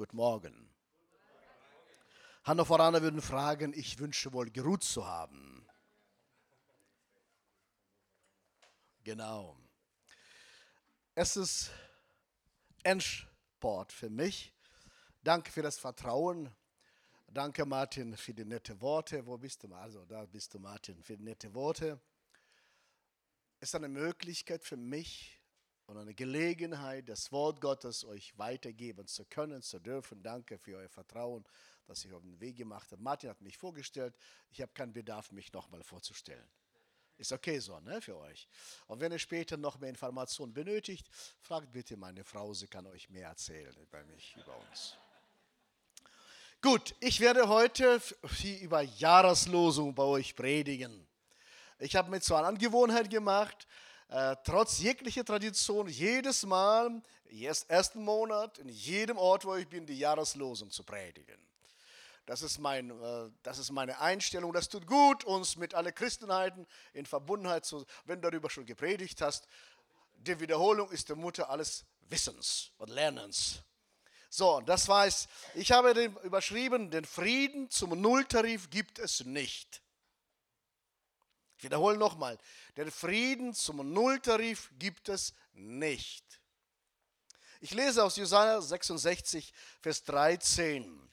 Guten Morgen. Hannoveraner würden fragen, ich wünsche wohl geruht zu haben. Genau. Es ist Endsport für mich. Danke für das Vertrauen. Danke, Martin, für die nette Worte. Wo bist du? Also, da bist du, Martin, für die nette Worte. Es ist eine Möglichkeit für mich und eine Gelegenheit, das Wort Gottes euch weitergeben zu können, zu dürfen. Danke für euer Vertrauen, dass ihr auf den Weg gemacht habt. Martin hat mich vorgestellt. Ich habe keinen Bedarf, mich nochmal vorzustellen. Ist okay so, ne, für euch. Und wenn ihr später noch mehr Informationen benötigt, fragt bitte meine Frau, sie kann euch mehr erzählen über mich, über uns. Gut, ich werde heute über Jahreslosung bei euch predigen. Ich habe mir so eine Angewohnheit gemacht, äh, trotz jeglicher Tradition, jedes Mal, ersten Monat, in jedem Ort, wo ich bin, die Jahreslosung zu predigen. Das ist, mein, äh, das ist meine Einstellung. Das tut gut, uns mit allen Christenheiten in Verbundenheit zu, wenn du darüber schon gepredigt hast. Die Wiederholung ist die Mutter alles Wissens und Lernens. So, das es. Ich habe den überschrieben, den Frieden zum Nulltarif gibt es nicht. Ich wiederhole nochmal, den Frieden zum Nulltarif gibt es nicht. Ich lese aus Jesaja 66, Vers 13.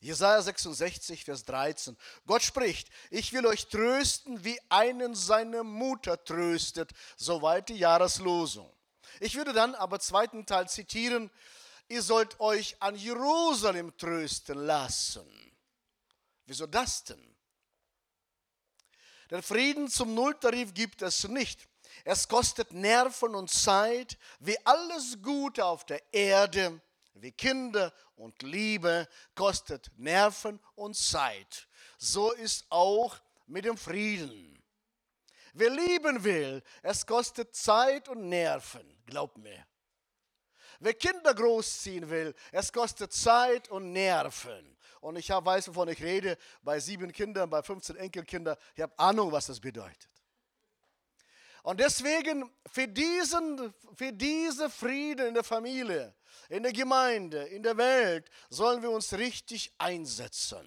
Jesaja 66, Vers 13. Gott spricht: Ich will euch trösten, wie einen seine Mutter tröstet, soweit die Jahreslosung. Ich würde dann aber zweiten Teil zitieren: Ihr sollt euch an Jerusalem trösten lassen. Wieso das denn? Den Frieden zum Nulltarif gibt es nicht. Es kostet Nerven und Zeit, wie alles Gute auf der Erde wie Kinder und Liebe kostet Nerven und Zeit. So ist auch mit dem Frieden. Wer lieben will, es kostet Zeit und Nerven, glaub mir. Wer Kinder großziehen will, es kostet Zeit und Nerven. Und ich weiß, wovon ich rede, bei sieben Kindern, bei 15 Enkelkindern, ich habe Ahnung, was das bedeutet. Und deswegen für diesen, für diese Frieden in der Familie, in der Gemeinde, in der Welt, sollen wir uns richtig einsetzen.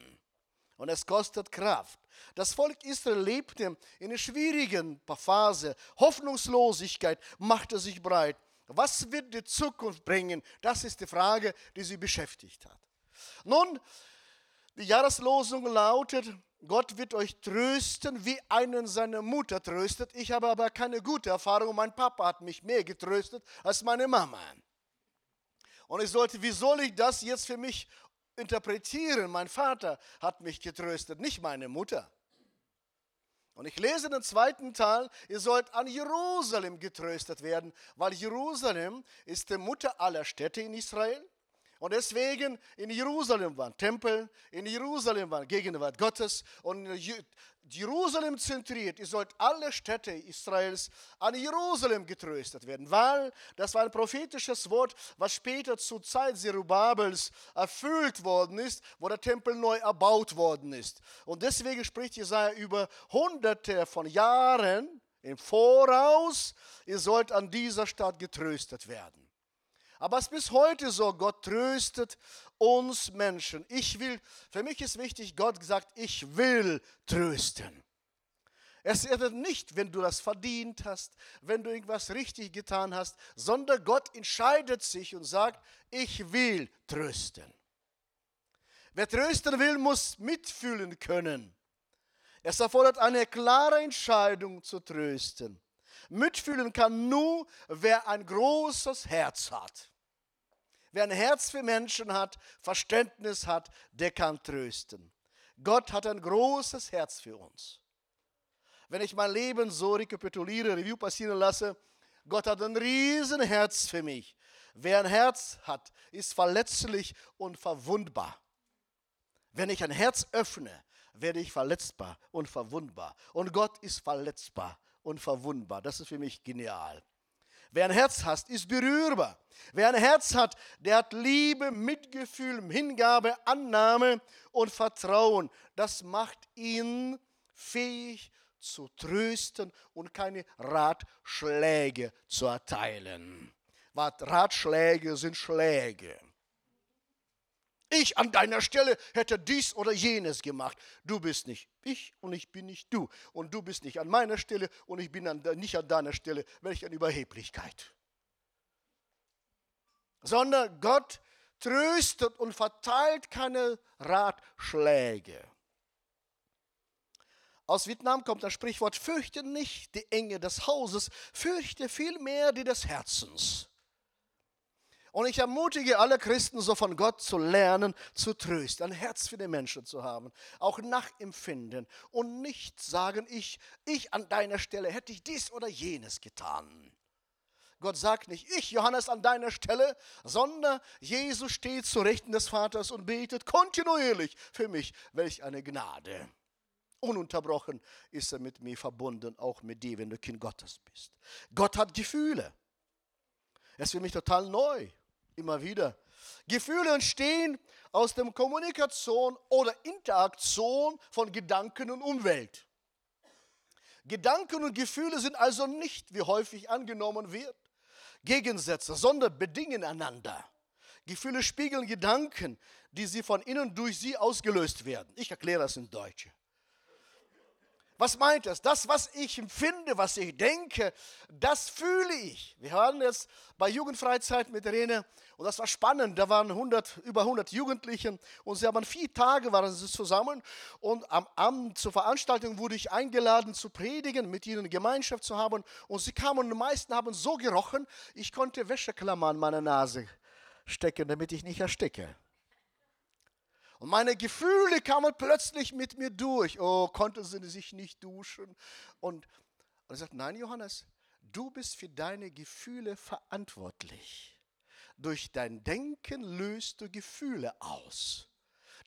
Und es kostet Kraft. Das Volk Israel lebte in einer schwierigen Phase. Hoffnungslosigkeit machte sich breit. Was wird die Zukunft bringen? Das ist die Frage, die sie beschäftigt hat. Nun, die Jahreslosung lautet, Gott wird euch trösten, wie einen seine Mutter tröstet. Ich habe aber keine gute Erfahrung. Mein Papa hat mich mehr getröstet als meine Mama. Und ich sollte, wie soll ich das jetzt für mich interpretieren? Mein Vater hat mich getröstet, nicht meine Mutter. Und ich lese den zweiten Teil, ihr sollt an Jerusalem getröstet werden, weil Jerusalem ist die Mutter aller Städte in Israel. Und deswegen in Jerusalem war ein Tempel, in Jerusalem war Gegenwart Gottes und Jerusalem zentriert. Ihr sollt alle Städte Israels an Jerusalem getröstet werden, weil das war ein prophetisches Wort, was später zur Zeit Zerubabels erfüllt worden ist, wo der Tempel neu erbaut worden ist. Und deswegen spricht Jesaja über hunderte von Jahren im Voraus, ihr sollt an dieser Stadt getröstet werden. Aber es ist bis heute so, Gott tröstet uns Menschen. Ich will, für mich ist wichtig, Gott sagt, ich will trösten. Es ist nicht, wenn du das verdient hast, wenn du irgendwas richtig getan hast, sondern Gott entscheidet sich und sagt, ich will trösten. Wer trösten will, muss mitfühlen können. Es erfordert eine klare Entscheidung zu trösten. Mitfühlen kann nur, wer ein großes Herz hat. Wer ein Herz für Menschen hat, Verständnis hat, der kann trösten. Gott hat ein großes Herz für uns. Wenn ich mein Leben so rekapituliere, Review passieren lasse, Gott hat ein riesen Herz für mich. Wer ein Herz hat, ist verletzlich und verwundbar. Wenn ich ein Herz öffne, werde ich verletzbar und verwundbar. Und Gott ist verletzbar und verwundbar. Das ist für mich genial. Wer ein Herz hat, ist berührbar. Wer ein Herz hat, der hat Liebe, Mitgefühl, Hingabe, Annahme und Vertrauen. Das macht ihn fähig zu trösten und keine Ratschläge zu erteilen. Ratschläge sind Schläge. Ich an deiner Stelle hätte dies oder jenes gemacht. Du bist nicht ich und ich bin nicht du. Und du bist nicht an meiner Stelle und ich bin an, nicht an deiner Stelle. Welch eine Überheblichkeit. Sondern Gott tröstet und verteilt keine Ratschläge. Aus Vietnam kommt das Sprichwort, fürchte nicht die Enge des Hauses, fürchte vielmehr die des Herzens. Und ich ermutige alle Christen, so von Gott zu lernen, zu trösten, ein Herz für den Menschen zu haben, auch nachempfinden und nicht sagen, ich, ich an deiner Stelle hätte ich dies oder jenes getan. Gott sagt nicht, ich, Johannes, an deiner Stelle, sondern Jesus steht zu Rechten des Vaters und betet kontinuierlich für mich. Welch eine Gnade. Ununterbrochen ist er mit mir verbunden, auch mit dir, wenn du Kind Gottes bist. Gott hat Gefühle. Es ist für mich total neu immer wieder. Gefühle entstehen aus der Kommunikation oder Interaktion von Gedanken und Umwelt. Gedanken und Gefühle sind also nicht, wie häufig angenommen wird, Gegensätze, sondern bedingen einander. Gefühle spiegeln Gedanken, die sie von innen durch sie ausgelöst werden. Ich erkläre das in Deutsch. Was meint das? Das, was ich empfinde, was ich denke, das fühle ich. Wir waren jetzt bei Jugendfreizeit mit Rene und das war spannend. Da waren 100, über 100 Jugendliche und sie haben vier Tage waren sie zusammen und am Abend zur Veranstaltung wurde ich eingeladen zu predigen, mit ihnen Gemeinschaft zu haben und sie kamen und die meisten haben so gerochen, ich konnte Wäscheklammern an meiner Nase stecken, damit ich nicht ersticke. Und meine Gefühle kamen plötzlich mit mir durch. Oh, konnte sie sich nicht duschen. Und, und er sagt, nein, Johannes, du bist für deine Gefühle verantwortlich. Durch dein Denken löst du Gefühle aus.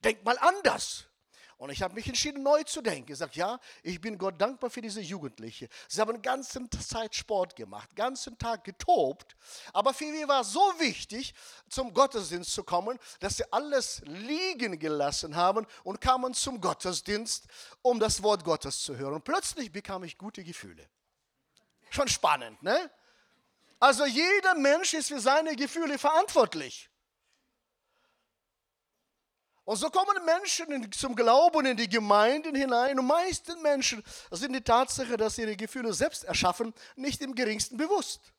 Denk mal anders. Und ich habe mich entschieden, neu zu denken. Ich sage, ja, ich bin Gott dankbar für diese Jugendliche. Sie haben den ganzen Zeit Sport gemacht, den ganzen Tag getobt. Aber für mich war es so wichtig, zum Gottesdienst zu kommen, dass sie alles liegen gelassen haben und kamen zum Gottesdienst, um das Wort Gottes zu hören. Und plötzlich bekam ich gute Gefühle. Schon spannend, ne? Also jeder Mensch ist für seine Gefühle verantwortlich. Und so kommen Menschen zum Glauben in die Gemeinden hinein. Und meisten Menschen sind die Tatsache, dass sie ihre Gefühle selbst erschaffen, nicht im geringsten bewusst.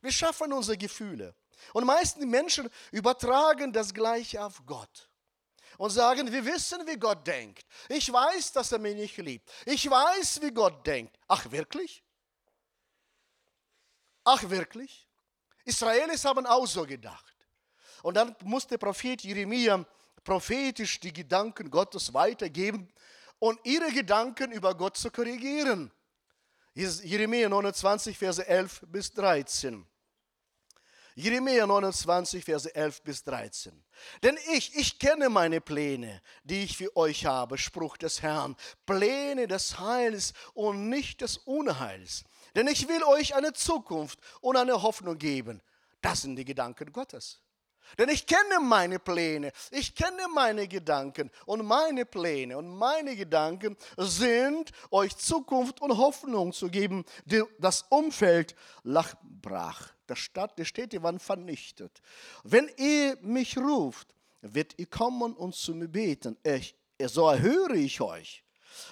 Wir schaffen unsere Gefühle. Und meisten Menschen übertragen das Gleiche auf Gott und sagen, wir wissen, wie Gott denkt. Ich weiß, dass er mich nicht liebt. Ich weiß, wie Gott denkt. Ach wirklich? Ach wirklich? Israelis haben auch so gedacht. Und dann musste Prophet Jeremia prophetisch die Gedanken Gottes weitergeben und ihre Gedanken über Gott zu korrigieren. Jeremia 29, Verse 11 bis 13. Jeremia 29, Verse 11 bis 13. Denn ich, ich kenne meine Pläne, die ich für euch habe, Spruch des Herrn, Pläne des Heils und nicht des Unheils. Denn ich will euch eine Zukunft und eine Hoffnung geben. Das sind die Gedanken Gottes. Denn ich kenne meine Pläne, ich kenne meine Gedanken und meine Pläne und meine Gedanken sind, euch Zukunft und Hoffnung zu geben. Das Umfeld lag brach. Die Stadt, die Städte waren vernichtet. Wenn ihr mich ruft, wird ihr kommen und zu mir beten. Ich, so erhöre ich euch.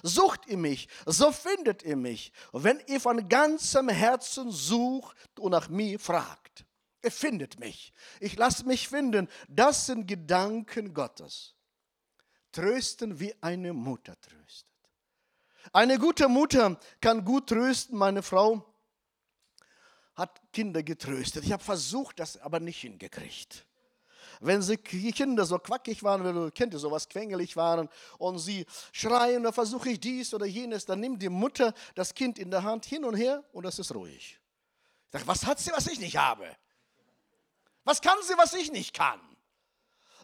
Sucht ihr mich, so findet ihr mich, wenn ihr von ganzem Herzen sucht und nach mir fragt. Er findet mich. Ich lasse mich finden. Das sind Gedanken Gottes. Trösten wie eine Mutter tröstet. Eine gute Mutter kann gut trösten. Meine Frau hat Kinder getröstet. Ich habe versucht, das aber nicht hingekriegt. Wenn sie Kinder so quackig waren, wenn du kennt ihr sowas, quengelig waren und sie schreien, dann versuche ich dies oder jenes, dann nimmt die Mutter das Kind in der Hand hin und her und das ist ruhig. Ich sage, was hat sie, was ich nicht habe? Was kann sie, was ich nicht kann?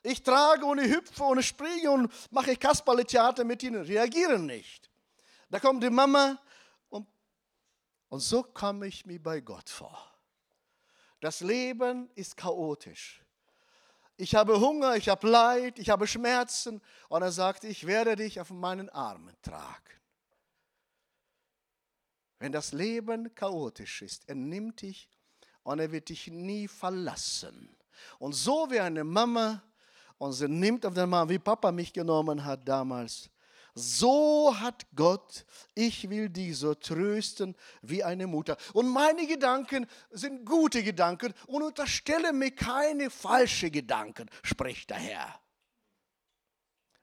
Ich trage und ich hüpfe und ich springe und mache Kasperle-Theater mit ihnen, reagieren nicht. Da kommt die Mama und, und so komme ich mir bei Gott vor. Das Leben ist chaotisch. Ich habe Hunger, ich habe Leid, ich habe Schmerzen. Und er sagt, ich werde dich auf meinen Armen tragen. Wenn das Leben chaotisch ist, er nimmt dich und er wird dich nie verlassen. Und so wie eine Mama und sie nimmt auf den Mann, wie Papa mich genommen hat damals. So hat Gott, ich will dich so trösten wie eine Mutter. Und meine Gedanken sind gute Gedanken und unterstelle mir keine falschen Gedanken, spricht der Herr.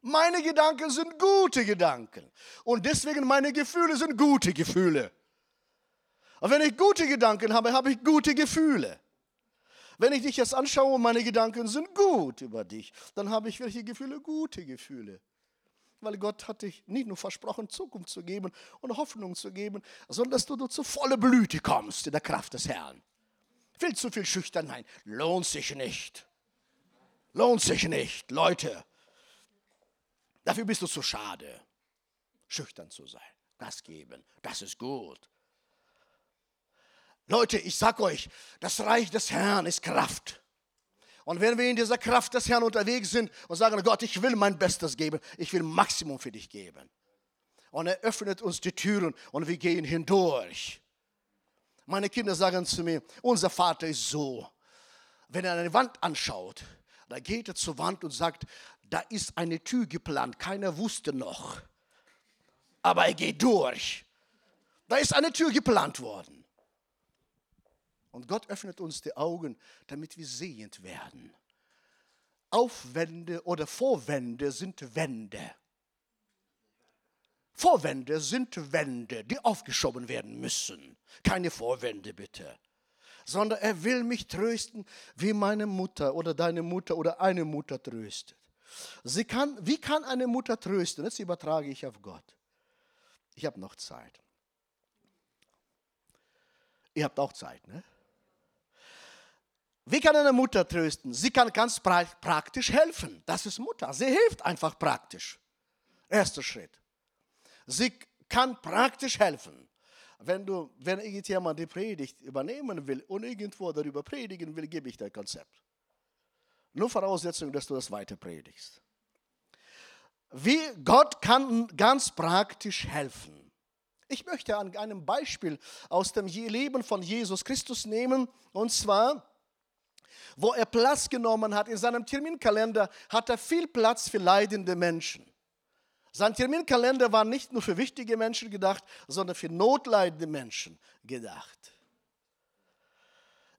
Meine Gedanken sind gute Gedanken und deswegen meine Gefühle sind gute Gefühle. Und wenn ich gute Gedanken habe, habe ich gute Gefühle. Wenn ich dich jetzt anschaue und meine Gedanken sind gut über dich, dann habe ich welche Gefühle? Gute Gefühle weil Gott hat dich nicht nur versprochen, Zukunft zu geben und Hoffnung zu geben, sondern dass du, du zu voller Blüte kommst in der Kraft des Herrn. Viel zu viel Schüchternheit lohnt sich nicht. Lohnt sich nicht, Leute. Dafür bist du zu schade, schüchtern zu sein. Das geben, das ist gut. Leute, ich sag euch, das Reich des Herrn ist Kraft. Und wenn wir in dieser Kraft des Herrn unterwegs sind und sagen, Gott, ich will mein Bestes geben, ich will Maximum für dich geben. Und er öffnet uns die Türen und wir gehen hindurch. Meine Kinder sagen zu mir, unser Vater ist so. Wenn er eine Wand anschaut, da geht er zur Wand und sagt, da ist eine Tür geplant, keiner wusste noch. Aber er geht durch. Da ist eine Tür geplant worden. Und Gott öffnet uns die Augen, damit wir sehend werden. Aufwände oder Vorwände sind Wände. Vorwände sind Wände, die aufgeschoben werden müssen. Keine Vorwände bitte. Sondern er will mich trösten, wie meine Mutter oder deine Mutter oder eine Mutter tröstet. Sie kann, wie kann eine Mutter trösten? Das übertrage ich auf Gott. Ich habe noch Zeit. Ihr habt auch Zeit, ne? Wie kann eine Mutter trösten? Sie kann ganz praktisch helfen. Das ist Mutter. Sie hilft einfach praktisch. Erster Schritt. Sie kann praktisch helfen. Wenn, du, wenn irgendjemand die Predigt übernehmen will und irgendwo darüber predigen will, gebe ich dir Konzept. Nur Voraussetzung, dass du das weiter predigst. Wie Gott kann ganz praktisch helfen. Ich möchte an einem Beispiel aus dem Leben von Jesus Christus nehmen, und zwar wo er Platz genommen hat in seinem Terminkalender, hat er viel Platz für leidende Menschen. Sein Terminkalender war nicht nur für wichtige Menschen gedacht, sondern für notleidende Menschen gedacht.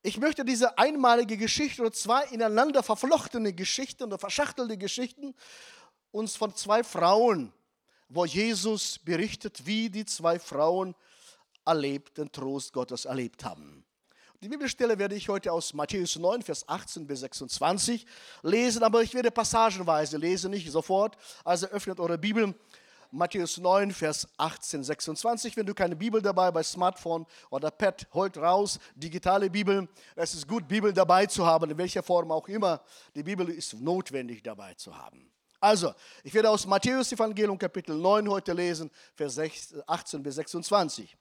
Ich möchte diese einmalige Geschichte oder zwei ineinander verflochtene Geschichten oder verschachtelte Geschichten uns von zwei Frauen, wo Jesus berichtet, wie die zwei Frauen erlebt, den Trost Gottes erlebt haben. Die Bibelstelle werde ich heute aus Matthäus 9, Vers 18 bis 26 lesen, aber ich werde passagenweise lesen, nicht sofort. Also öffnet eure Bibel. Matthäus 9, Vers 18, 26. Wenn du keine Bibel dabei bei Smartphone oder Pad, holt raus, digitale Bibel. Es ist gut, Bibel dabei zu haben, in welcher Form auch immer. Die Bibel ist notwendig dabei zu haben. Also, ich werde aus Matthäus Evangelium Kapitel 9 heute lesen, Vers 18 bis 26.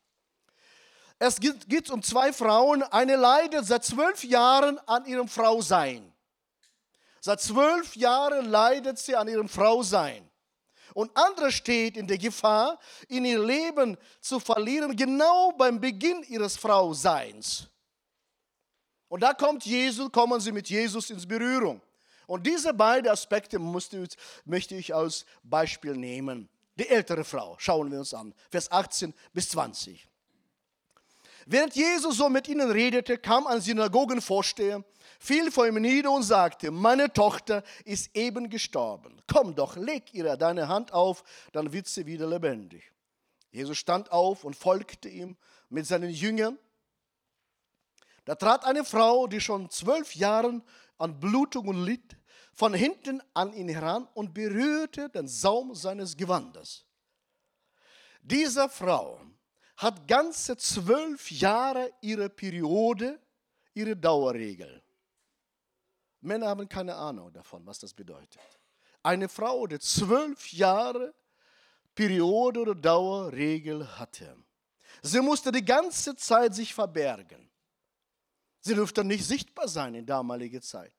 Es geht um zwei Frauen. Eine leidet seit zwölf Jahren an ihrem Frausein. Seit zwölf Jahren leidet sie an ihrem Frausein. Und andere steht in der Gefahr, in ihr Leben zu verlieren, genau beim Beginn ihres Frauseins. Und da kommt Jesus, kommen sie mit Jesus ins Berührung. Und diese beiden Aspekte möchte ich als Beispiel nehmen. Die ältere Frau, schauen wir uns an, Vers 18 bis 20. Während Jesus so mit ihnen redete, kam ein Synagogenvorsteher, fiel vor ihm nieder und sagte, meine Tochter ist eben gestorben. Komm doch, leg ihr deine Hand auf, dann wird sie wieder lebendig. Jesus stand auf und folgte ihm mit seinen Jüngern. Da trat eine Frau, die schon zwölf Jahre an Blutungen litt, von hinten an ihn heran und berührte den Saum seines Gewandes. Dieser Frau hat ganze zwölf Jahre ihre Periode, ihre Dauerregel. Männer haben keine Ahnung davon, was das bedeutet. Eine Frau, die zwölf Jahre Periode oder Dauerregel hatte. Sie musste die ganze Zeit sich verbergen. Sie durfte nicht sichtbar sein in damaliger Zeit.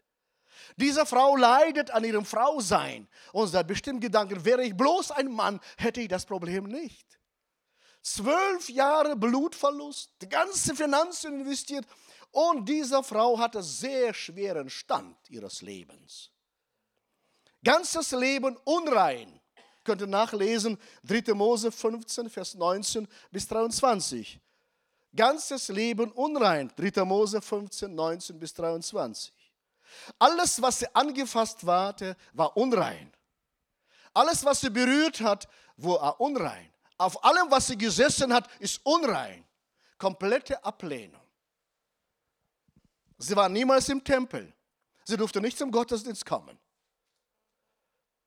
Diese Frau leidet an ihrem Frausein und hat bestimmt Gedanken, wäre ich bloß ein Mann, hätte ich das Problem nicht zwölf Jahre Blutverlust, die ganze Finanzen investiert und diese Frau hatte sehr schweren Stand ihres Lebens. Ganzes Leben unrein. Könnt ihr nachlesen, 3. Mose 15, Vers 19 bis 23. Ganzes Leben unrein. 3. Mose 15, 19 bis 23. Alles, was sie angefasst hatte, war unrein. Alles, was sie berührt hat, war unrein. Auf allem, was sie gesessen hat, ist unrein. Komplette Ablehnung. Sie war niemals im Tempel. Sie durfte nicht zum Gottesdienst kommen.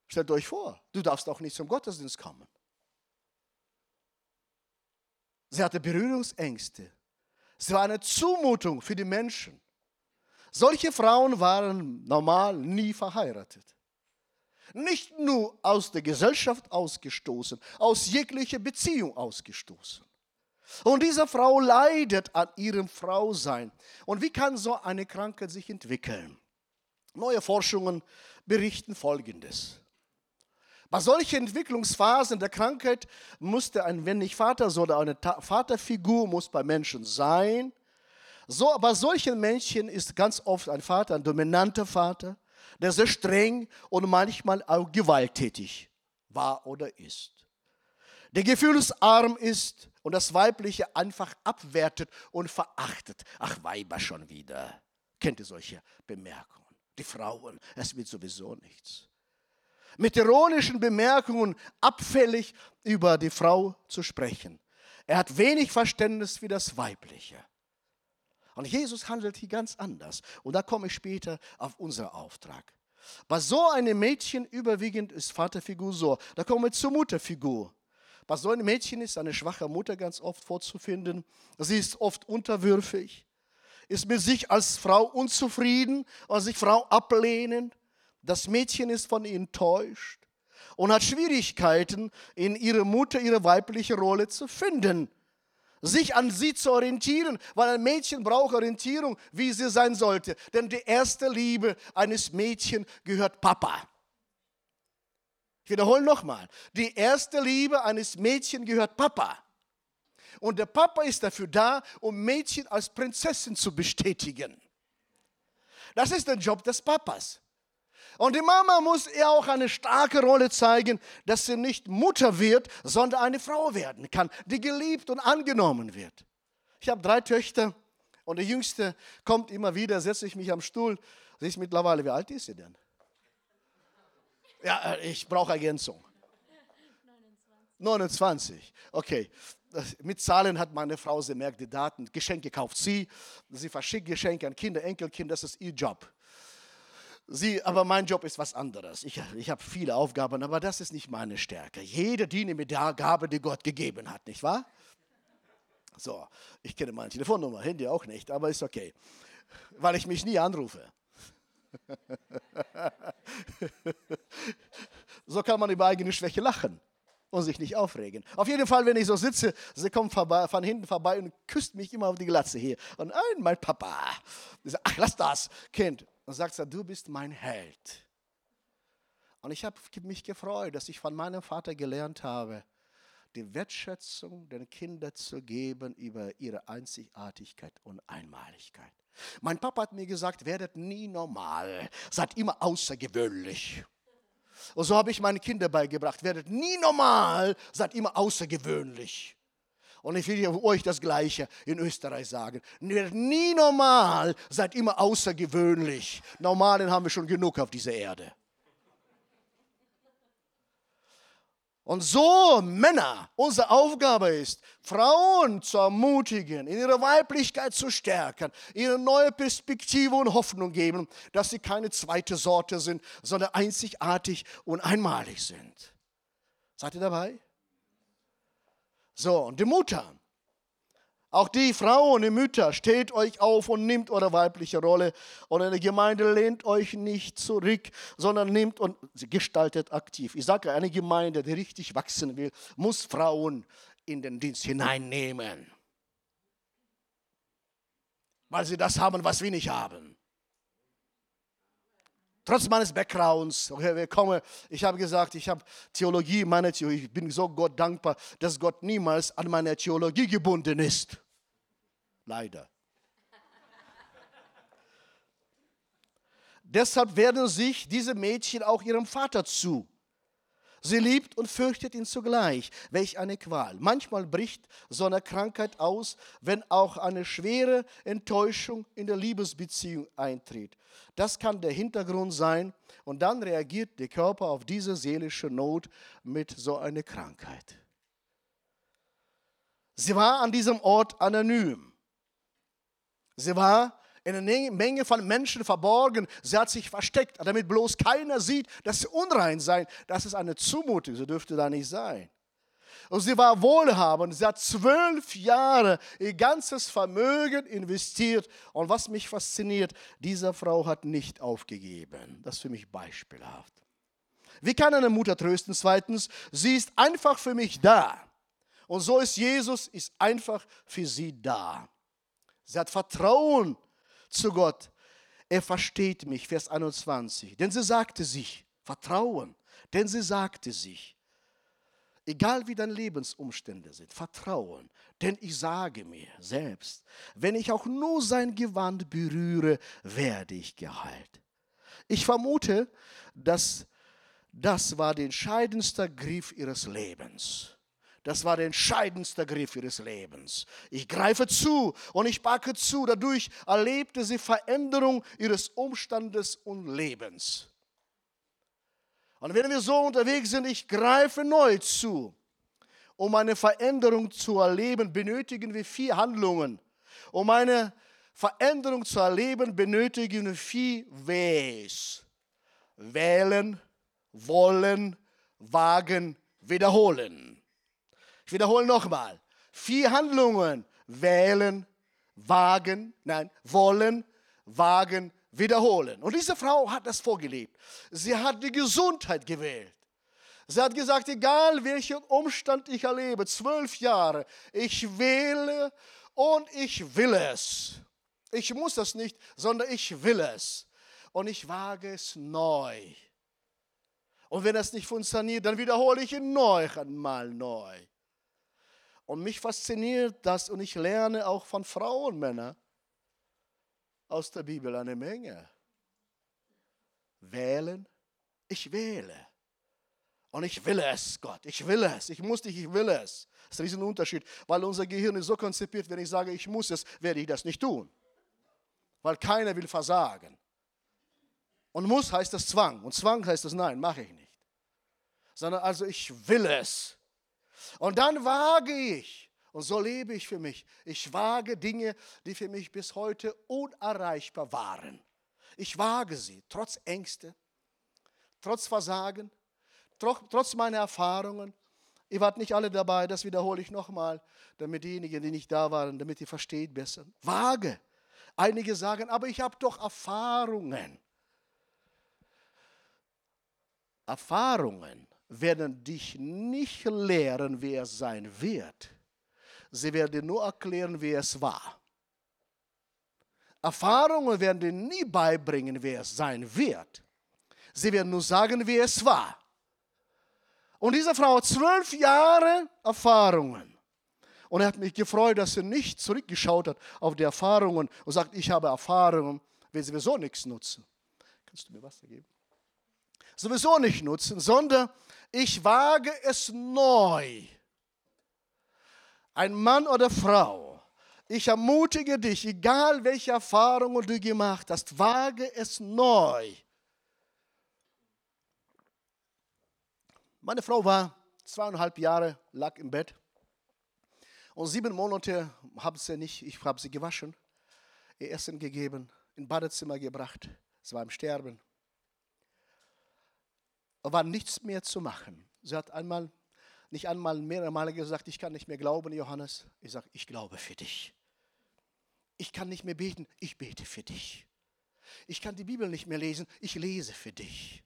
Stellt euch vor, du darfst auch nicht zum Gottesdienst kommen. Sie hatte Berührungsängste. Sie war eine Zumutung für die Menschen. Solche Frauen waren normal nie verheiratet. Nicht nur aus der Gesellschaft ausgestoßen, aus jeglicher Beziehung ausgestoßen. Und diese Frau leidet an ihrem Frausein. Und wie kann so eine Krankheit sich entwickeln? Neue Forschungen berichten Folgendes. Bei solchen Entwicklungsphasen der Krankheit musste ein, nicht Vater, sondern eine Vaterfigur muss bei Menschen sein. So, bei solchen Menschen ist ganz oft ein Vater, ein dominanter Vater, der sehr streng und manchmal auch gewalttätig war oder ist. Der gefühlsarm ist und das Weibliche einfach abwertet und verachtet. Ach, Weiber schon wieder. Kennt ihr solche Bemerkungen? Die Frauen, es wird sowieso nichts mit ironischen Bemerkungen abfällig über die Frau zu sprechen. Er hat wenig Verständnis für das Weibliche. Und Jesus handelt hier ganz anders. Und da komme ich später auf unseren Auftrag. Bei so einem Mädchen überwiegend ist Vaterfigur so. Da kommen wir zur Mutterfigur. Bei so einem Mädchen ist eine schwache Mutter ganz oft vorzufinden. Sie ist oft unterwürfig, ist mit sich als Frau unzufrieden und sich Frau ablehnend. Das Mädchen ist von ihr enttäuscht und hat Schwierigkeiten, in ihrer Mutter ihre weibliche Rolle zu finden, sich an sie zu orientieren, weil ein Mädchen braucht Orientierung, wie sie sein sollte. Denn die erste Liebe eines Mädchens gehört Papa. Ich wiederhole nochmal, die erste Liebe eines Mädchens gehört Papa. Und der Papa ist dafür da, um Mädchen als Prinzessin zu bestätigen. Das ist der Job des Papas. Und die Mama muss ihr auch eine starke Rolle zeigen, dass sie nicht Mutter wird, sondern eine Frau werden kann, die geliebt und angenommen wird. Ich habe drei Töchter und die jüngste kommt immer wieder, setze ich mich am Stuhl. Sie ist mittlerweile, wie alt ist sie denn? Ja, äh, ich brauche Ergänzung. 29. Okay. Mit Zahlen hat meine Frau, sie merkt die Daten. Geschenke kauft sie. Sie verschickt Geschenke an Kinder, Enkelkinder. Das ist ihr Job. Sie, aber mein Job ist was anderes. Ich, ich habe viele Aufgaben, aber das ist nicht meine Stärke. Jeder diene mit der Gabe, die Gott gegeben hat, nicht wahr? So, ich kenne meine Telefonnummer, Handy auch nicht, aber ist okay, weil ich mich nie anrufe. so kann man über eigene Schwäche lachen und sich nicht aufregen. Auf jeden Fall, wenn ich so sitze, sie kommt vorbei, von hinten vorbei und küsst mich immer auf die Glatze hier. Und ein, mein Papa. Ich sage, ach, lass das, Kind und sagt, du bist mein Held. Und ich habe mich gefreut, dass ich von meinem Vater gelernt habe, die Wertschätzung den Kindern zu geben über ihre Einzigartigkeit und Einmaligkeit. Mein Papa hat mir gesagt, werdet nie normal, seid immer außergewöhnlich. Und so habe ich meinen Kindern beigebracht, werdet nie normal, seid immer außergewöhnlich. Und ich will euch das Gleiche in Österreich sagen. Nie normal, seid immer außergewöhnlich. Normalen haben wir schon genug auf dieser Erde. Und so, Männer, unsere Aufgabe ist, Frauen zu ermutigen, in ihrer Weiblichkeit zu stärken, ihnen neue Perspektive und Hoffnung geben, dass sie keine zweite Sorte sind, sondern einzigartig und einmalig sind. Seid ihr dabei? So, und die Mutter. Auch die Frauen, die Mütter, steht euch auf und nimmt eure weibliche Rolle. Und eine Gemeinde lehnt euch nicht zurück, sondern nimmt und gestaltet aktiv. Ich sage, eine Gemeinde, die richtig wachsen will, muss Frauen in den Dienst hineinnehmen. Weil sie das haben, was wir nicht haben trotz meines Backgrounds, okay, komme, ich habe gesagt, ich habe Theologie, meine Theologie, ich bin so Gott dankbar, dass Gott niemals an meine Theologie gebunden ist. Leider. Deshalb werden sich diese Mädchen auch ihrem Vater zu. Sie liebt und fürchtet ihn zugleich. Welch eine Qual. Manchmal bricht so eine Krankheit aus, wenn auch eine schwere Enttäuschung in der Liebesbeziehung eintritt. Das kann der Hintergrund sein und dann reagiert der Körper auf diese seelische Not mit so einer Krankheit. Sie war an diesem Ort anonym. Sie war in einer Menge von Menschen verborgen. Sie hat sich versteckt, damit bloß keiner sieht, dass sie unrein sei. Das ist eine Zumutung, so dürfte da nicht sein. Und sie war wohlhabend. Sie hat zwölf Jahre ihr ganzes Vermögen investiert. Und was mich fasziniert, diese Frau hat nicht aufgegeben. Das ist für mich beispielhaft. Wie kann eine Mutter trösten? Zweitens, sie ist einfach für mich da. Und so ist Jesus, ist einfach für sie da. Sie hat Vertrauen zu Gott. Er versteht mich, Vers 21. Denn sie sagte sich, Vertrauen, denn sie sagte sich, egal wie deine Lebensumstände sind, Vertrauen, denn ich sage mir selbst, wenn ich auch nur sein Gewand berühre, werde ich geheilt. Ich vermute, dass das war der entscheidendste Griff ihres Lebens. Das war der entscheidendste Griff ihres Lebens. Ich greife zu und ich packe zu. Dadurch erlebte sie Veränderung ihres Umstandes und Lebens. Und wenn wir so unterwegs sind, ich greife neu zu. Um eine Veränderung zu erleben, benötigen wir vier Handlungen. Um eine Veränderung zu erleben, benötigen wir vier Ws. Wählen, wollen, wagen, wiederholen. Ich wiederhole nochmal. Vier Handlungen. Wählen, wagen, nein, wollen, wagen, wiederholen. Und diese Frau hat das vorgelebt. Sie hat die Gesundheit gewählt. Sie hat gesagt, egal welchen Umstand ich erlebe, zwölf Jahre, ich wähle und ich will es. Ich muss es nicht, sondern ich will es. Und ich wage es neu. Und wenn das nicht funktioniert, dann wiederhole ich ihn neu einmal neu. Und mich fasziniert das und ich lerne auch von Frauen, Männern aus der Bibel eine Menge. Wählen, ich wähle. Und ich will es, Gott, ich will es, ich muss dich, ich will es. Das ist ein Unterschied, weil unser Gehirn ist so konzipiert, wenn ich sage, ich muss es, werde ich das nicht tun. Weil keiner will versagen. Und muss heißt das Zwang. Und Zwang heißt das Nein, mache ich nicht. Sondern also ich will es. Und dann wage ich, und so lebe ich für mich, ich wage Dinge, die für mich bis heute unerreichbar waren. Ich wage sie, trotz Ängste, trotz Versagen, trotz meiner Erfahrungen. Ihr wart nicht alle dabei, das wiederhole ich nochmal, damit diejenigen, die nicht da waren, damit ihr versteht besser. Wage. Einige sagen, aber ich habe doch Erfahrungen. Erfahrungen werden dich nicht lehren, wer es sein wird. Sie werden nur erklären, wer es war. Erfahrungen werden dir nie beibringen, wer es sein wird. Sie werden nur sagen, wer es war. Und diese Frau hat zwölf Jahre Erfahrungen. Und er hat mich gefreut, dass sie nicht zurückgeschaut hat auf die Erfahrungen und sagt, ich habe Erfahrungen, will sowieso nichts nutzen. Kannst du mir Wasser geben? Sowieso nicht nutzen, sondern ich wage es neu. Ein Mann oder Frau, ich ermutige dich, egal welche Erfahrungen du gemacht hast, wage es neu. Meine Frau war zweieinhalb Jahre, lag im Bett. Und sieben Monate habe sie nicht, ich habe sie gewaschen, ihr Essen gegeben, ins Badezimmer gebracht. Sie war im Sterben war nichts mehr zu machen. Sie hat einmal, nicht einmal, mehrere Male gesagt, ich kann nicht mehr glauben, Johannes. Ich sage, ich glaube für dich. Ich kann nicht mehr beten, ich bete für dich. Ich kann die Bibel nicht mehr lesen, ich lese für dich.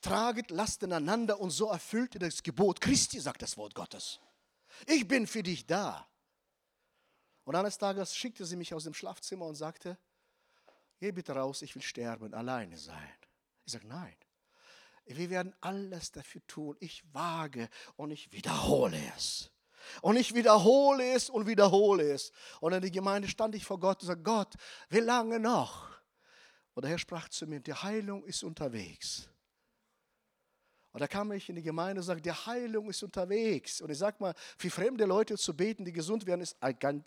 Traget Lasten einander und so erfüllt ihr das Gebot Christi, sagt das Wort Gottes. Ich bin für dich da. Und eines Tages schickte sie mich aus dem Schlafzimmer und sagte, geh bitte raus, ich will sterben, alleine sein. Ich sage, nein. Wir werden alles dafür tun. Ich wage und ich wiederhole es. Und ich wiederhole es und wiederhole es. Und in der Gemeinde stand ich vor Gott und sagte, Gott, wie lange noch? Und der Herr sprach zu mir, die Heilung ist unterwegs. Und da kam ich in die Gemeinde und sagte, die Heilung ist unterwegs. Und ich sage mal, für fremde Leute zu beten, die gesund werden, ist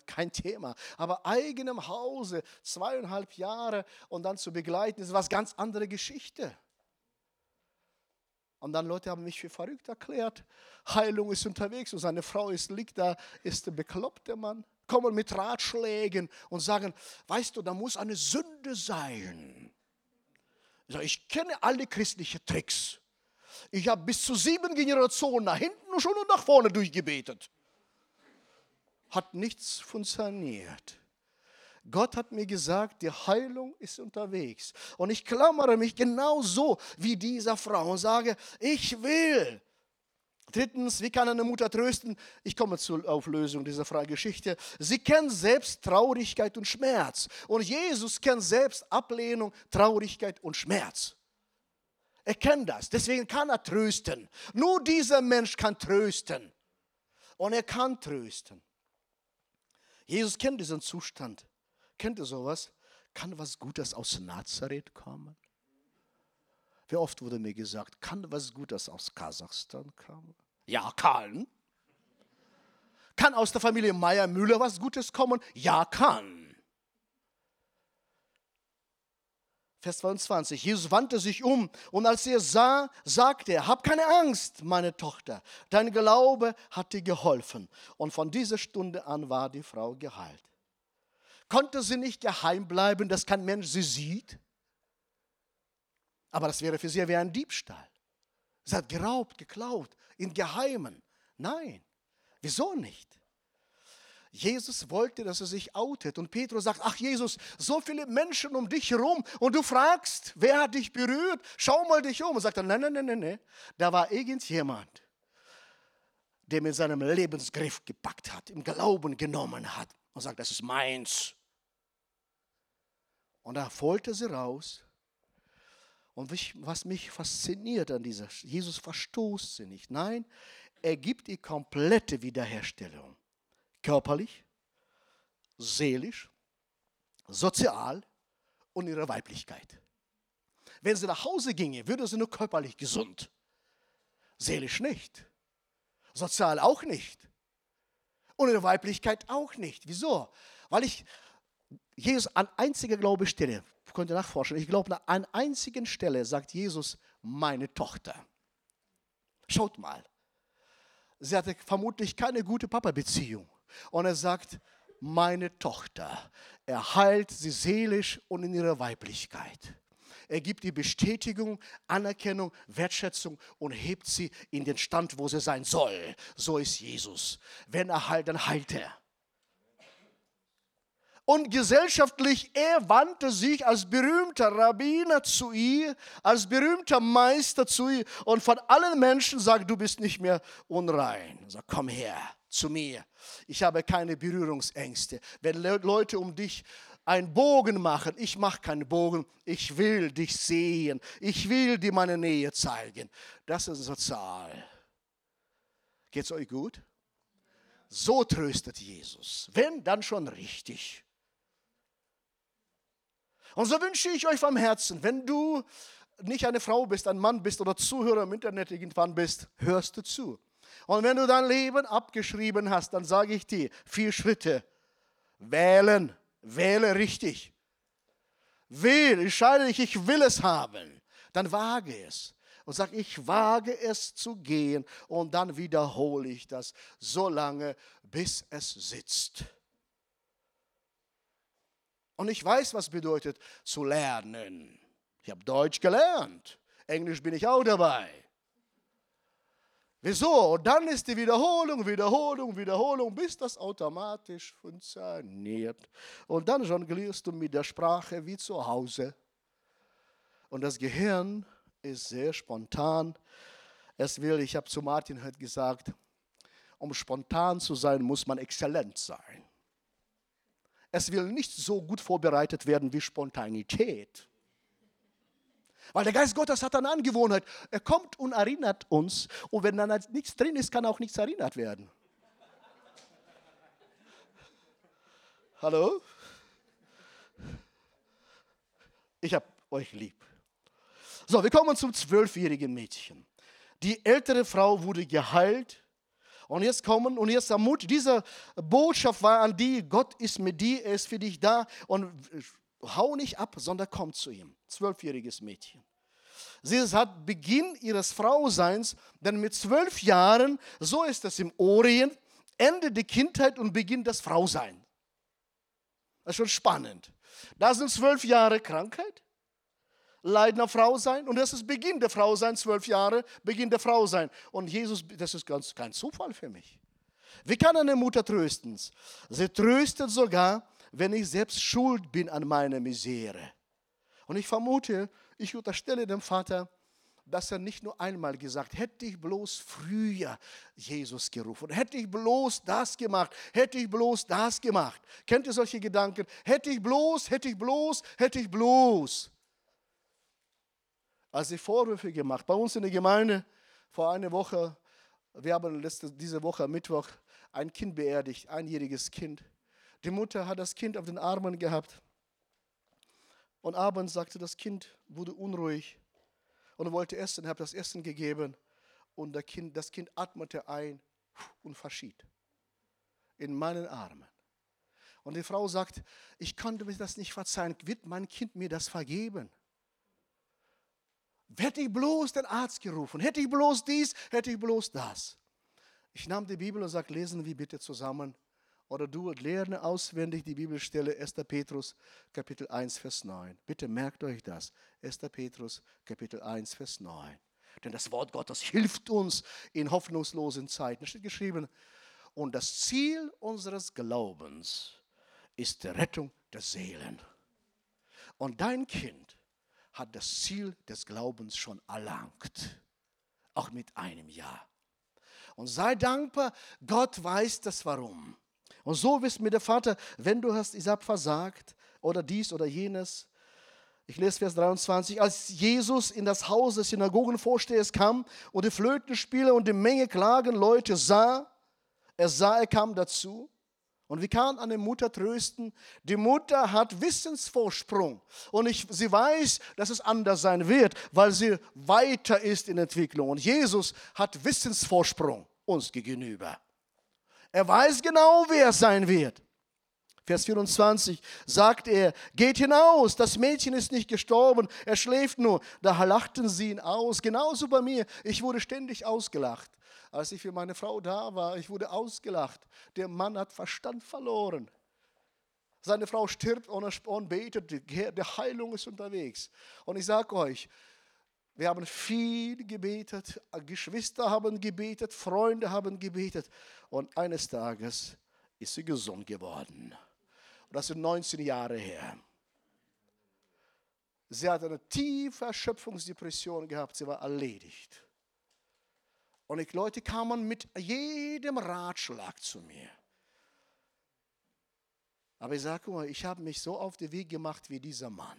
kein Thema. Aber eigenem Hause, zweieinhalb Jahre und dann zu begleiten, ist was ganz andere Geschichte. Und dann Leute haben mich für verrückt erklärt. Heilung ist unterwegs und seine Frau ist, liegt da, ist der bekloppte Mann. Kommen mit Ratschlägen und sagen, weißt du, da muss eine Sünde sein. Ich, sage, ich kenne alle christlichen Tricks. Ich habe bis zu sieben Generationen nach hinten und schon und nach vorne durchgebetet. Hat nichts funktioniert. Gott hat mir gesagt, die Heilung ist unterwegs. Und ich klammere mich genauso wie dieser Frau und sage, ich will. Drittens, wie kann eine Mutter trösten? Ich komme zur Auflösung dieser Geschichte. Sie kennt selbst Traurigkeit und Schmerz. Und Jesus kennt selbst Ablehnung, Traurigkeit und Schmerz. Er kennt das, deswegen kann er trösten. Nur dieser Mensch kann trösten. Und er kann trösten. Jesus kennt diesen Zustand. Kennt ihr sowas? Kann was Gutes aus Nazareth kommen? Wie oft wurde mir gesagt, kann was Gutes aus Kasachstan kommen? Ja, kann. Kann aus der Familie Meier-Müller was Gutes kommen? Ja, kann. Vers 22. Jesus wandte sich um und als er sah, sagte er, hab keine Angst, meine Tochter, dein Glaube hat dir geholfen. Und von dieser Stunde an war die Frau geheilt. Konnte sie nicht geheim bleiben, dass kein Mensch sie sieht? Aber das wäre für sie wie ein Diebstahl. Sie hat geraubt, geklaut, in Geheimen. Nein, wieso nicht? Jesus wollte, dass er sich outet. Und Petrus sagt, ach Jesus, so viele Menschen um dich herum und du fragst, wer hat dich berührt? Schau mal dich um. Und sagt er, nein, nein, nein, nein, nein. Da war irgendjemand, der mit seinem Lebensgriff gepackt hat, im Glauben genommen hat und sagt, das ist meins. Und da holte sie raus. Und was mich fasziniert an dieser, Jesus verstoßt sie nicht. Nein, er gibt die komplette Wiederherstellung körperlich, seelisch, sozial und ihre Weiblichkeit. Wenn sie nach Hause ginge, würde sie nur körperlich gesund, seelisch nicht, sozial auch nicht und ihre Weiblichkeit auch nicht. Wieso? Weil ich Jesus an einziger Glaube stelle, könnt ihr nachforschen, ich glaube, an einzigen Stelle sagt Jesus, meine Tochter. Schaut mal, sie hatte vermutlich keine gute Papa-Beziehung. Und er sagt, meine Tochter, er heilt sie seelisch und in ihrer Weiblichkeit. Er gibt die Bestätigung, Anerkennung, Wertschätzung und hebt sie in den Stand, wo sie sein soll. So ist Jesus. Wenn er heilt, dann heilt er. Und gesellschaftlich, er wandte sich als berühmter Rabbiner zu ihr, als berühmter Meister zu ihr und von allen Menschen sagt, du bist nicht mehr unrein. Er sagt, komm her zu mir. Ich habe keine Berührungsängste. Wenn Leute um dich einen Bogen machen, ich mache keinen Bogen, ich will dich sehen, ich will dir meine Nähe zeigen. Das ist sozial. Geht es euch gut? So tröstet Jesus. Wenn, dann schon richtig. Und so wünsche ich euch vom Herzen, wenn du nicht eine Frau bist, ein Mann bist oder Zuhörer im Internet irgendwann bist, hörst du zu. Und wenn du dein Leben abgeschrieben hast, dann sage ich dir, vier Schritte. Wählen, wähle richtig. Wähle, entscheide dich, ich will es haben. Dann wage es. Und sag, ich wage es zu gehen. Und dann wiederhole ich das so lange, bis es sitzt. Und ich weiß, was bedeutet zu lernen. Ich habe Deutsch gelernt. Englisch bin ich auch dabei. Wieso? Und dann ist die Wiederholung, Wiederholung, Wiederholung, bis das automatisch funktioniert. Und dann jonglierst du mit der Sprache wie zu Hause. Und das Gehirn ist sehr spontan. Es will, ich habe zu Martin heute gesagt, um spontan zu sein, muss man exzellent sein. Es will nicht so gut vorbereitet werden wie Spontanität. Weil der Geist Gottes hat eine Angewohnheit. Er kommt und erinnert uns. Und wenn dann nichts drin ist, kann auch nichts erinnert werden. Hallo? Ich habe euch lieb. So, wir kommen zum zwölfjährigen Mädchen. Die ältere Frau wurde geheilt. Und jetzt kommen, und jetzt ermutigt, diese Botschaft war an die, Gott ist mit dir, er ist für dich da. Und hau nicht ab, sondern komm zu ihm. Zwölfjähriges Mädchen. Sie hat Beginn ihres Frauseins, denn mit zwölf Jahren, so ist es im Orient, Ende der Kindheit und Beginn des Frauseins. Das ist schon spannend. Da sind zwölf Jahre Krankheit, leidender Frau sein und das ist Beginn der Frau sein, zwölf Jahre, Beginn der Frau sein. Und Jesus, das ist ganz kein Zufall für mich. Wie kann eine Mutter trösten? Sie tröstet sogar, wenn ich selbst schuld bin an meiner Misere. Und ich vermute, ich unterstelle dem Vater, dass er nicht nur einmal gesagt, hätte ich bloß früher Jesus gerufen, hätte ich bloß das gemacht, hätte ich bloß das gemacht. Kennt ihr solche Gedanken? Hätte ich bloß, hätte ich bloß, hätte ich bloß. Als ich Vorwürfe gemacht, bei uns in der Gemeinde vor einer Woche, wir haben letzte, diese Woche Mittwoch ein Kind beerdigt, einjähriges Kind. Die Mutter hat das Kind auf den Armen gehabt. Und abends sagte das Kind, wurde unruhig und wollte essen. Habe das Essen gegeben und das Kind, das kind atmete ein und verschied in meinen Armen. Und die Frau sagt, ich konnte mir das nicht verzeihen. Wird mein Kind mir das vergeben? Hätte ich bloß den Arzt gerufen, hätte ich bloß dies, hätte ich bloß das. Ich nahm die Bibel und sagte, lesen wir bitte zusammen. Oder du lerne auswendig die Bibelstelle 1. Petrus Kapitel 1, Vers 9. Bitte merkt euch das. 1. Petrus Kapitel 1, Vers 9. Denn das Wort Gottes hilft uns in hoffnungslosen Zeiten. Es steht geschrieben, und das Ziel unseres Glaubens ist die Rettung der Seelen. Und dein Kind hat das Ziel des Glaubens schon erlangt, auch mit einem Jahr. Und sei dankbar, Gott weiß das Warum. Und so wisst mir der Vater, wenn du hast, habe versagt oder dies oder jenes. Ich lese Vers 23. Als Jesus in das Haus des Synagogenvorstehers kam und die Flötenspieler und die Menge klagen Leute sah, er sah, er kam dazu. Und wie kann eine Mutter trösten? Die Mutter hat Wissensvorsprung. Und ich, sie weiß, dass es anders sein wird, weil sie weiter ist in Entwicklung. Und Jesus hat Wissensvorsprung uns gegenüber. Er weiß genau, wer es sein wird. Vers 24 sagt er, geht hinaus, das Mädchen ist nicht gestorben, er schläft nur. Da lachten sie ihn aus, genauso bei mir. Ich wurde ständig ausgelacht. Als ich für meine Frau da war, ich wurde ausgelacht. Der Mann hat Verstand verloren. Seine Frau stirbt und betet, die Heilung ist unterwegs. Und ich sage euch, wir haben viel gebetet, Geschwister haben gebetet, Freunde haben gebetet. Und eines Tages ist sie gesund geworden. Und das sind 19 Jahre her. Sie hat eine tiefe Erschöpfungsdepression gehabt, sie war erledigt. Und die Leute kamen mit jedem Ratschlag zu mir. Aber ich sage mal, ich habe mich so auf den Weg gemacht wie dieser Mann.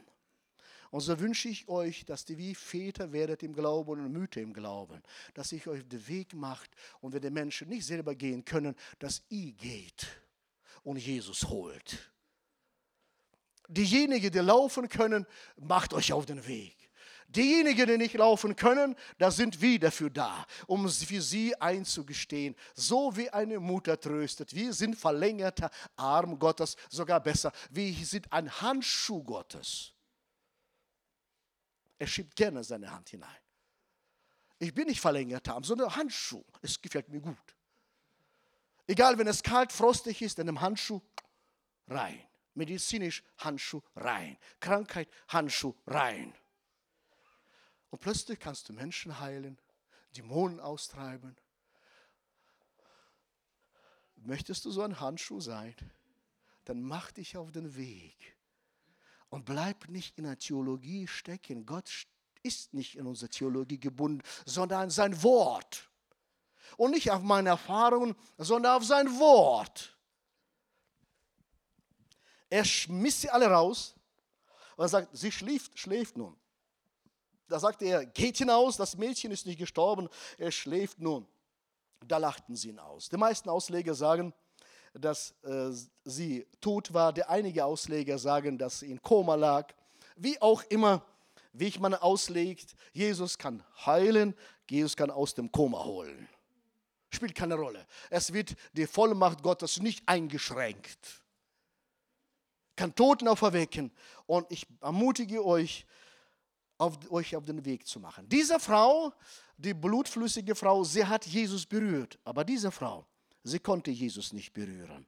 Und so wünsche ich euch, dass ihr wie Väter werdet im Glauben und Mütter im Glauben, dass ich euch den Weg macht und wenn die Menschen nicht selber gehen können, dass ihr geht und Jesus holt. Diejenigen, die laufen können, macht euch auf den Weg. Diejenigen, die nicht laufen können, da sind wir dafür da, um für sie einzugestehen. So wie eine Mutter tröstet. Wir sind verlängerter Arm Gottes, sogar besser. Wir sind ein Handschuh Gottes. Er schiebt gerne seine Hand hinein. Ich bin nicht verlängert Arm, sondern Handschuh. Es gefällt mir gut. Egal, wenn es kalt, frostig ist, in einem Handschuh rein. Medizinisch Handschuh rein. Krankheit Handschuh rein. Und plötzlich kannst du Menschen heilen, Dämonen austreiben. Möchtest du so ein Handschuh sein? Dann mach dich auf den Weg und bleib nicht in der Theologie stecken. Gott ist nicht in unsere Theologie gebunden, sondern an sein Wort. Und nicht auf meine Erfahrungen, sondern auf sein Wort. Er schmiss sie alle raus und sagt, sie schläft, schläft nun. Da sagte er, geht hinaus, das Mädchen ist nicht gestorben, er schläft nun. Da lachten sie ihn aus. Die meisten Ausleger sagen, dass äh, sie tot war. Der einige Ausleger sagen, dass sie in Koma lag. Wie auch immer, wie ich man auslegt, Jesus kann heilen, Jesus kann aus dem Koma holen. Spielt keine Rolle. Es wird die Vollmacht Gottes nicht eingeschränkt. Kann Toten auferwecken. Und ich ermutige euch, auf, euch auf den Weg zu machen. Diese Frau, die blutflüssige Frau, sie hat Jesus berührt. Aber diese Frau, sie konnte Jesus nicht berühren.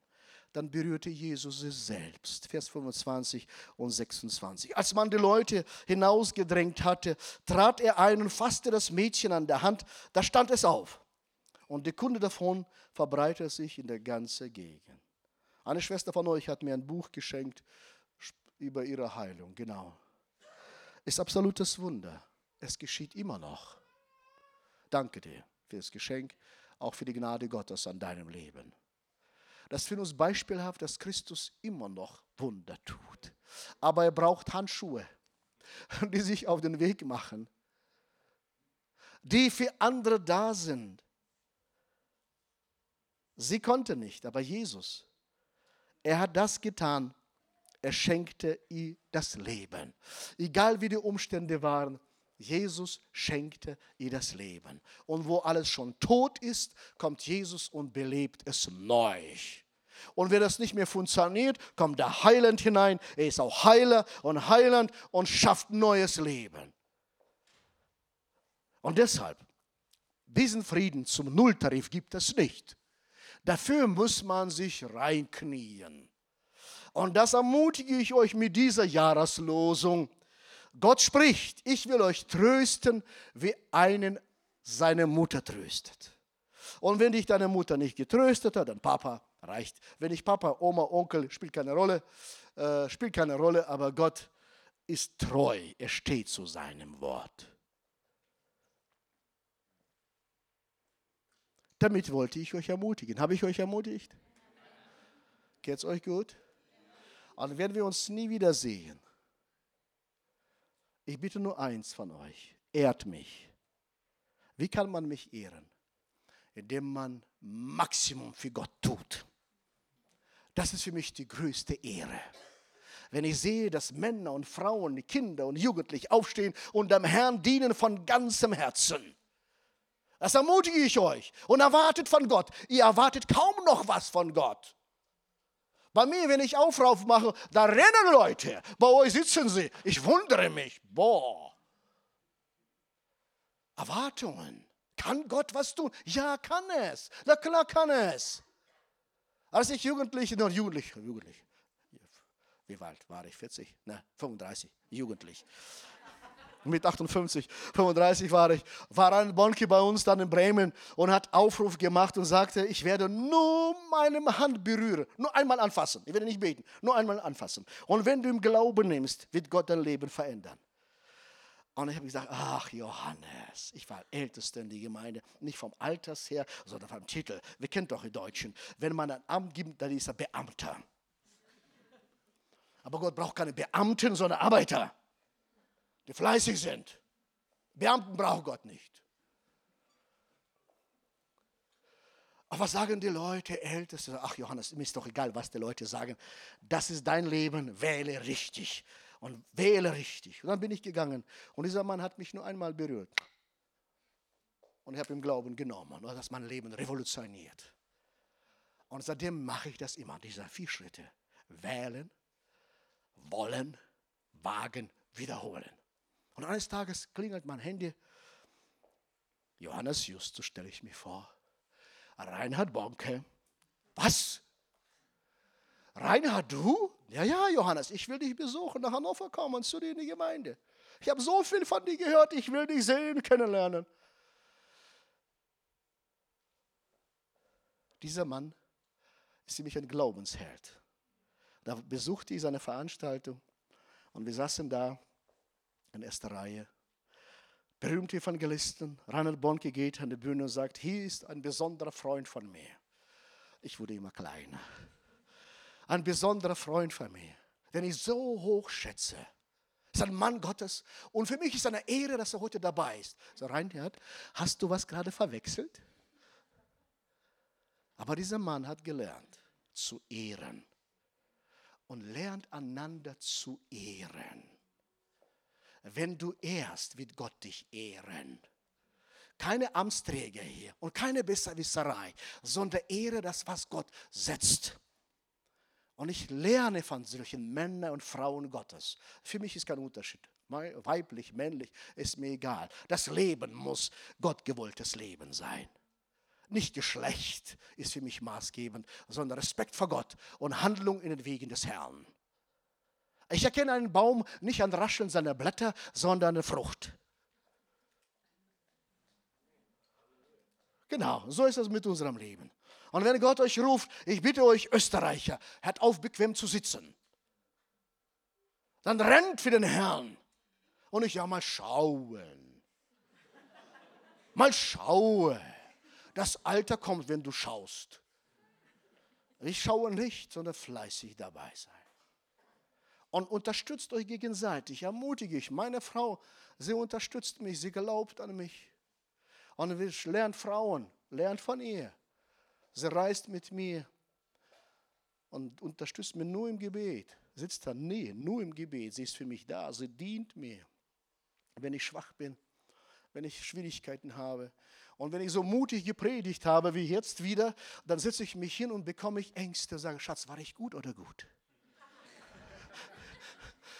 Dann berührte Jesus sie selbst. Vers 25 und 26. Als man die Leute hinausgedrängt hatte, trat er ein und fasste das Mädchen an der Hand. Da stand es auf. Und die Kunde davon verbreitete sich in der ganzen Gegend. Eine Schwester von euch hat mir ein Buch geschenkt über ihre Heilung. Genau ist absolutes Wunder. Es geschieht immer noch. Danke dir für das Geschenk, auch für die Gnade Gottes an deinem Leben. Das für uns beispielhaft, dass Christus immer noch Wunder tut. Aber er braucht Handschuhe, die sich auf den Weg machen, die für andere da sind. Sie konnte nicht, aber Jesus, er hat das getan, er schenkte ihr das Leben. Egal wie die Umstände waren, Jesus schenkte ihr das Leben. Und wo alles schon tot ist, kommt Jesus und belebt es neu. Und wenn das nicht mehr funktioniert, kommt der Heiland hinein. Er ist auch Heiler und Heiland und schafft neues Leben. Und deshalb, diesen Frieden zum Nulltarif gibt es nicht. Dafür muss man sich reinknien. Und das ermutige ich euch mit dieser Jahreslosung. Gott spricht, ich will euch trösten, wie einen seine Mutter tröstet. Und wenn dich deine Mutter nicht getröstet hat, dann Papa reicht. Wenn ich Papa, Oma, Onkel, spielt keine Rolle, äh, spielt keine Rolle, aber Gott ist treu, er steht zu seinem Wort. Damit wollte ich euch ermutigen. Habe ich euch ermutigt? Geht es euch gut? Und werden wir uns nie wieder sehen. Ich bitte nur eins von euch, ehrt mich. Wie kann man mich ehren? Indem man Maximum für Gott tut. Das ist für mich die größte Ehre. Wenn ich sehe, dass Männer und Frauen, Kinder und Jugendliche aufstehen und dem Herrn dienen von ganzem Herzen. Das ermutige ich euch und erwartet von Gott. Ihr erwartet kaum noch was von Gott. Bei mir, wenn ich Aufrauf mache, da rennen Leute. Bei euch sitzen sie. Ich wundere mich. Boah. Erwartungen. Kann Gott was tun? Ja, kann es. Na klar kann es. Als ich Jugendliche, nur Jugendlich, Jugendlich, wie alt war ich? 40? Ne, 35, Jugendlich mit 58, 35 war ich, war ein Bonke bei uns dann in Bremen und hat Aufruf gemacht und sagte, ich werde nur meine Hand berühren, nur einmal anfassen. Ich werde nicht beten, nur einmal anfassen. Und wenn du im Glauben nimmst, wird Gott dein Leben verändern. Und ich habe gesagt, ach Johannes, ich war Ältester in der Gemeinde, nicht vom Alters her, sondern vom Titel. Wir kennen doch die Deutschen. Wenn man ein Amt gibt, dann ist er Beamter. Aber Gott braucht keine Beamten, sondern Arbeiter die fleißig sind. Beamten braucht Gott nicht. Aber was sagen die Leute, Älteste? Ach Johannes, mir ist doch egal, was die Leute sagen. Das ist dein Leben, wähle richtig. Und wähle richtig. Und dann bin ich gegangen. Und dieser Mann hat mich nur einmal berührt. Und ich habe ihm Glauben genommen. Und das mein Leben revolutioniert. Und seitdem mache ich das immer, diese vier Schritte. Wählen, wollen, wagen, wiederholen. Und eines Tages klingelt mein Handy. Johannes Justus stelle ich mir vor. Reinhard Bonke. Was? Reinhard, du? Ja, ja, Johannes, ich will dich besuchen, nach Hannover kommen, zu dir in die Gemeinde. Ich habe so viel von dir gehört, ich will dich sehen, kennenlernen. Dieser Mann ist nämlich ein Glaubensheld. Da besuchte ich seine Veranstaltung und wir saßen da in erster Reihe. Berühmte Evangelisten, Reinhard Bonke geht an die Bühne und sagt, hier ist ein besonderer Freund von mir. Ich wurde immer kleiner. Ein besonderer Freund von mir, den ich so hoch schätze. Ist ein Mann Gottes. Und für mich ist eine Ehre, dass er heute dabei ist. So, Reinhard, hast du was gerade verwechselt? Aber dieser Mann hat gelernt zu ehren und lernt einander zu ehren. Wenn du ehrst, wird Gott dich ehren. Keine Amtsträger hier und keine Besserwisserei, sondern ehre das, was Gott setzt. Und ich lerne von solchen Männern und Frauen Gottes. Für mich ist kein Unterschied. Weiblich, männlich, ist mir egal. Das Leben muss gottgewolltes Leben sein. Nicht Geschlecht ist für mich maßgebend, sondern Respekt vor Gott und Handlung in den Wegen des Herrn. Ich erkenne einen Baum nicht an Rascheln seiner Blätter, sondern eine Frucht. Genau, so ist es mit unserem Leben. Und wenn Gott euch ruft, ich bitte euch, Österreicher, hört auf, bequem zu sitzen. Dann rennt für den Herrn. Und ich ja mal schauen. Mal schauen. Das Alter kommt, wenn du schaust. Ich schaue nicht, sondern fleißig dabei sein. Und unterstützt euch gegenseitig, ermutige ich. Meine Frau, sie unterstützt mich, sie glaubt an mich. Und lernen Frauen, lernt von ihr. Sie reist mit mir und unterstützt mich nur im Gebet. Sitzt da, nee, nur im Gebet. Sie ist für mich da, sie dient mir. Wenn ich schwach bin, wenn ich Schwierigkeiten habe. Und wenn ich so mutig gepredigt habe wie jetzt wieder, dann setze ich mich hin und bekomme ich Ängste, sage, Schatz, war ich gut oder gut?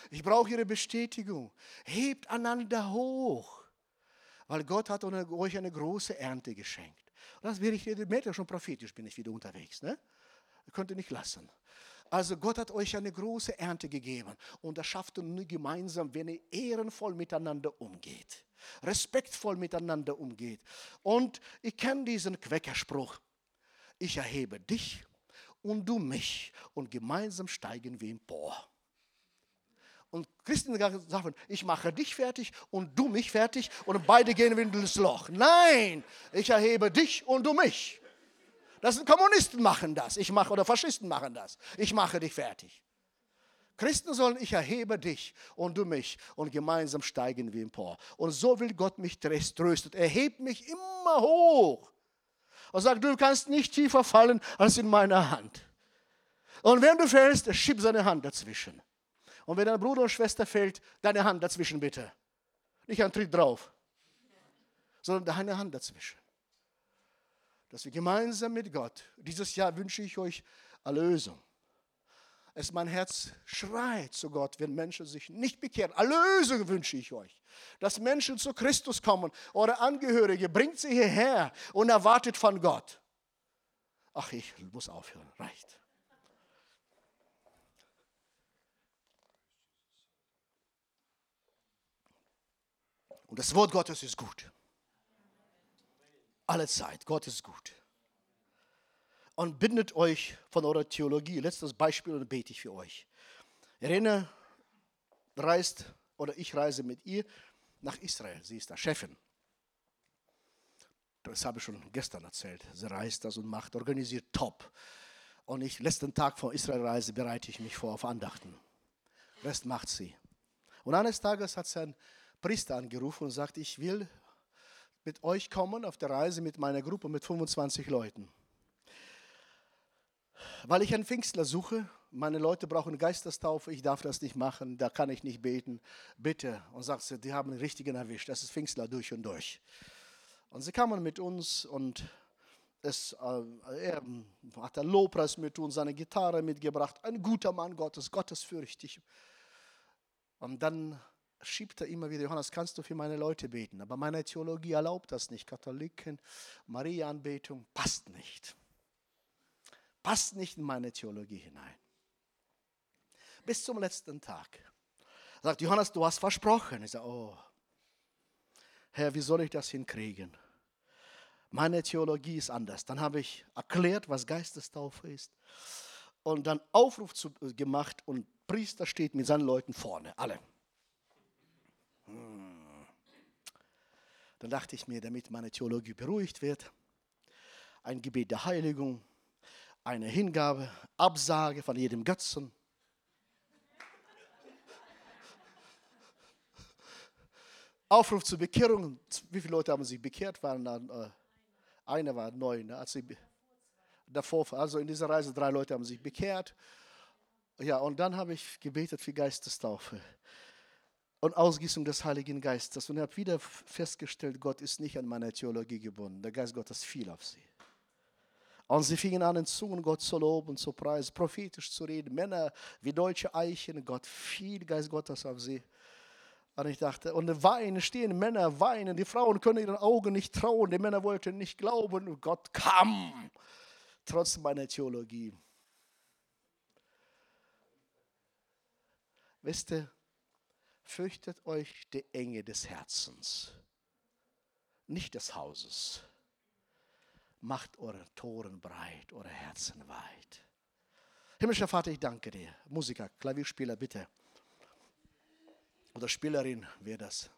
Ich brauche Ihre Bestätigung. Hebt einander hoch weil Gott hat euch eine große Ernte geschenkt. Und das will ich, ihr merkt ja schon prophetisch bin ich wieder unterwegs. Ne? Könnt ihr nicht lassen. Also Gott hat euch eine große Ernte gegeben und das schafft ihr nur gemeinsam, wenn ihr ehrenvoll miteinander umgeht, respektvoll miteinander umgeht. Und ich kenne diesen Quäckerspruch, ich erhebe dich und du mich und gemeinsam steigen wir empor. Und Christen sagen, ich mache dich fertig und du mich fertig und beide gehen in das Loch. Nein, ich erhebe dich und du mich. Das sind Kommunisten machen das. Ich mache oder Faschisten machen das. Ich mache dich fertig. Christen sollen, ich erhebe dich und du mich und gemeinsam steigen wir empor. Und so will Gott mich trösten. Er hebt mich immer hoch und sagt, du kannst nicht tiefer fallen als in meiner Hand. Und wenn du fällst, schieb seine Hand dazwischen. Und wenn dein Bruder und Schwester fällt, deine Hand dazwischen bitte. Nicht ein Tritt drauf, sondern deine Hand dazwischen. Dass wir gemeinsam mit Gott, dieses Jahr wünsche ich euch Erlösung. Es mein Herz schreit zu Gott, wenn Menschen sich nicht bekehren. Erlösung wünsche ich euch. Dass Menschen zu Christus kommen oder Angehörige, bringt sie hierher und erwartet von Gott. Ach, ich muss aufhören, reicht. Und das Wort Gottes ist gut. Alle Zeit. Gott ist gut. Und bindet euch von eurer Theologie. Letztes Beispiel und bete ich für euch. Irene reist oder ich reise mit ihr nach Israel. Sie ist da Chefin. Das habe ich schon gestern erzählt. Sie reist das und macht, organisiert top. Und ich, letzten Tag vor Israelreise bereite ich mich vor auf Andachten. Rest macht sie. Und eines Tages hat sie ein Priester angerufen und sagt, ich will mit euch kommen auf der Reise mit meiner Gruppe mit 25 Leuten. Weil ich einen Pfingstler suche, meine Leute brauchen Geisterstaufe, ich darf das nicht machen, da kann ich nicht beten. Bitte. Und sagt sie, die haben den richtigen erwischt, das ist Pfingstler durch und durch. Und sie kamen mit uns und es, äh, er hat der Lobpreis mit uns, seine Gitarre mitgebracht. Ein guter Mann Gottes, gottesfürchtig. Und dann schiebt er immer wieder, Johannes, kannst du für meine Leute beten? Aber meine Theologie erlaubt das nicht. Katholiken, Maria-Anbetung passt nicht. Passt nicht in meine Theologie hinein. Bis zum letzten Tag. Sagt Johannes, du hast versprochen. Ich sage, oh, Herr, wie soll ich das hinkriegen? Meine Theologie ist anders. Dann habe ich erklärt, was Geistestaufe ist und dann Aufruf zu, gemacht und Priester steht mit seinen Leuten vorne, alle. Dann dachte ich mir, damit meine Theologie beruhigt wird, ein Gebet der Heiligung, eine Hingabe, Absage von jedem Götzen. Aufruf zur Bekehrung. Wie viele Leute haben sich bekehrt? Waren dann, äh, einer war neu. Ne? Als sie, davor, also in dieser Reise drei Leute haben sich bekehrt. Ja, und dann habe ich gebetet für Geistestaufe. Und Ausgießung des Heiligen Geistes. Und ich habe wieder festgestellt, Gott ist nicht an meine Theologie gebunden. Der Geist Gottes fiel auf sie. Und sie fingen an, in Zungen Gott zu loben, zu preisen, prophetisch zu reden. Männer wie deutsche Eichen, Gott fiel Geist Gottes auf sie. Und ich dachte, und weinen, stehen Männer, weinen, die Frauen können ihren Augen nicht trauen, die Männer wollten nicht glauben, und Gott kam, trotz meiner Theologie. Wisst ihr, fürchtet euch die Enge des Herzens, nicht des Hauses. Macht eure Toren breit, eure Herzen weit. Himmlischer Vater, ich danke dir. Musiker, Klavierspieler, bitte. Oder Spielerin, wer das?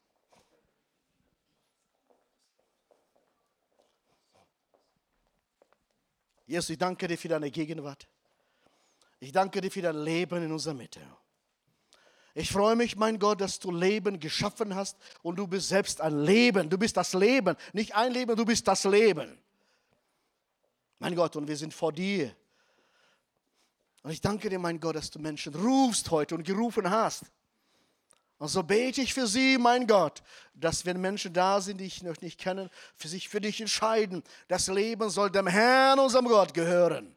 Jesus, ich danke dir für deine Gegenwart. Ich danke dir für dein Leben in unserer Mitte. Ich freue mich, mein Gott, dass du Leben geschaffen hast und du bist selbst ein Leben. Du bist das Leben. Nicht ein Leben, du bist das Leben. Mein Gott, und wir sind vor dir. Und ich danke dir, mein Gott, dass du Menschen rufst heute und gerufen hast. Und so bete ich für sie, mein Gott, dass wenn Menschen da sind, die ich noch nicht kenne, für sich für dich entscheiden. Das Leben soll dem Herrn, unserem Gott, gehören.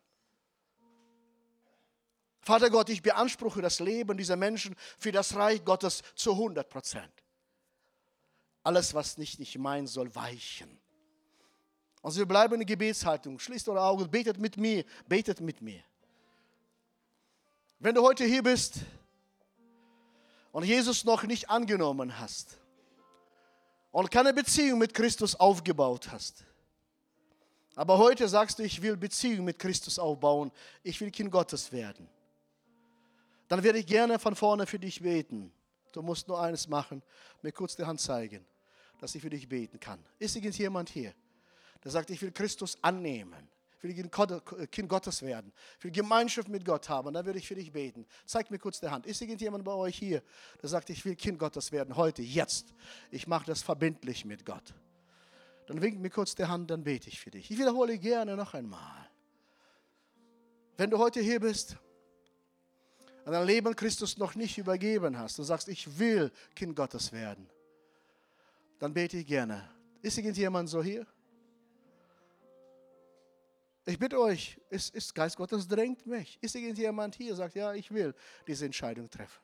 Vater Gott, ich beanspruche das Leben dieser Menschen für das Reich Gottes zu 100 Prozent. Alles, was nicht, nicht mein soll, weichen. Also wir bleiben in Gebetshaltung. Schließt eure Augen, betet mit mir, betet mit mir. Wenn du heute hier bist und Jesus noch nicht angenommen hast und keine Beziehung mit Christus aufgebaut hast, aber heute sagst du, ich will Beziehung mit Christus aufbauen, ich will Kind Gottes werden dann werde ich gerne von vorne für dich beten. Du musst nur eines machen, mir kurz die Hand zeigen, dass ich für dich beten kann. Ist irgendjemand hier, der sagt, ich will Christus annehmen, ich will Kind Gottes werden, ich will Gemeinschaft mit Gott haben, dann würde ich für dich beten. Zeig mir kurz die Hand. Ist irgendjemand bei euch hier, der sagt, ich will Kind Gottes werden, heute, jetzt. Ich mache das verbindlich mit Gott. Dann winkt mir kurz die Hand, dann bete ich für dich. Ich wiederhole gerne noch einmal. Wenn du heute hier bist dein Leben Christus noch nicht übergeben hast und sagst, ich will Kind Gottes werden, dann bete ich gerne. Ist irgendjemand so hier? Ich bitte euch, ist, ist Geist Gottes drängt mich. Ist irgendjemand hier, sagt, ja, ich will diese Entscheidung treffen.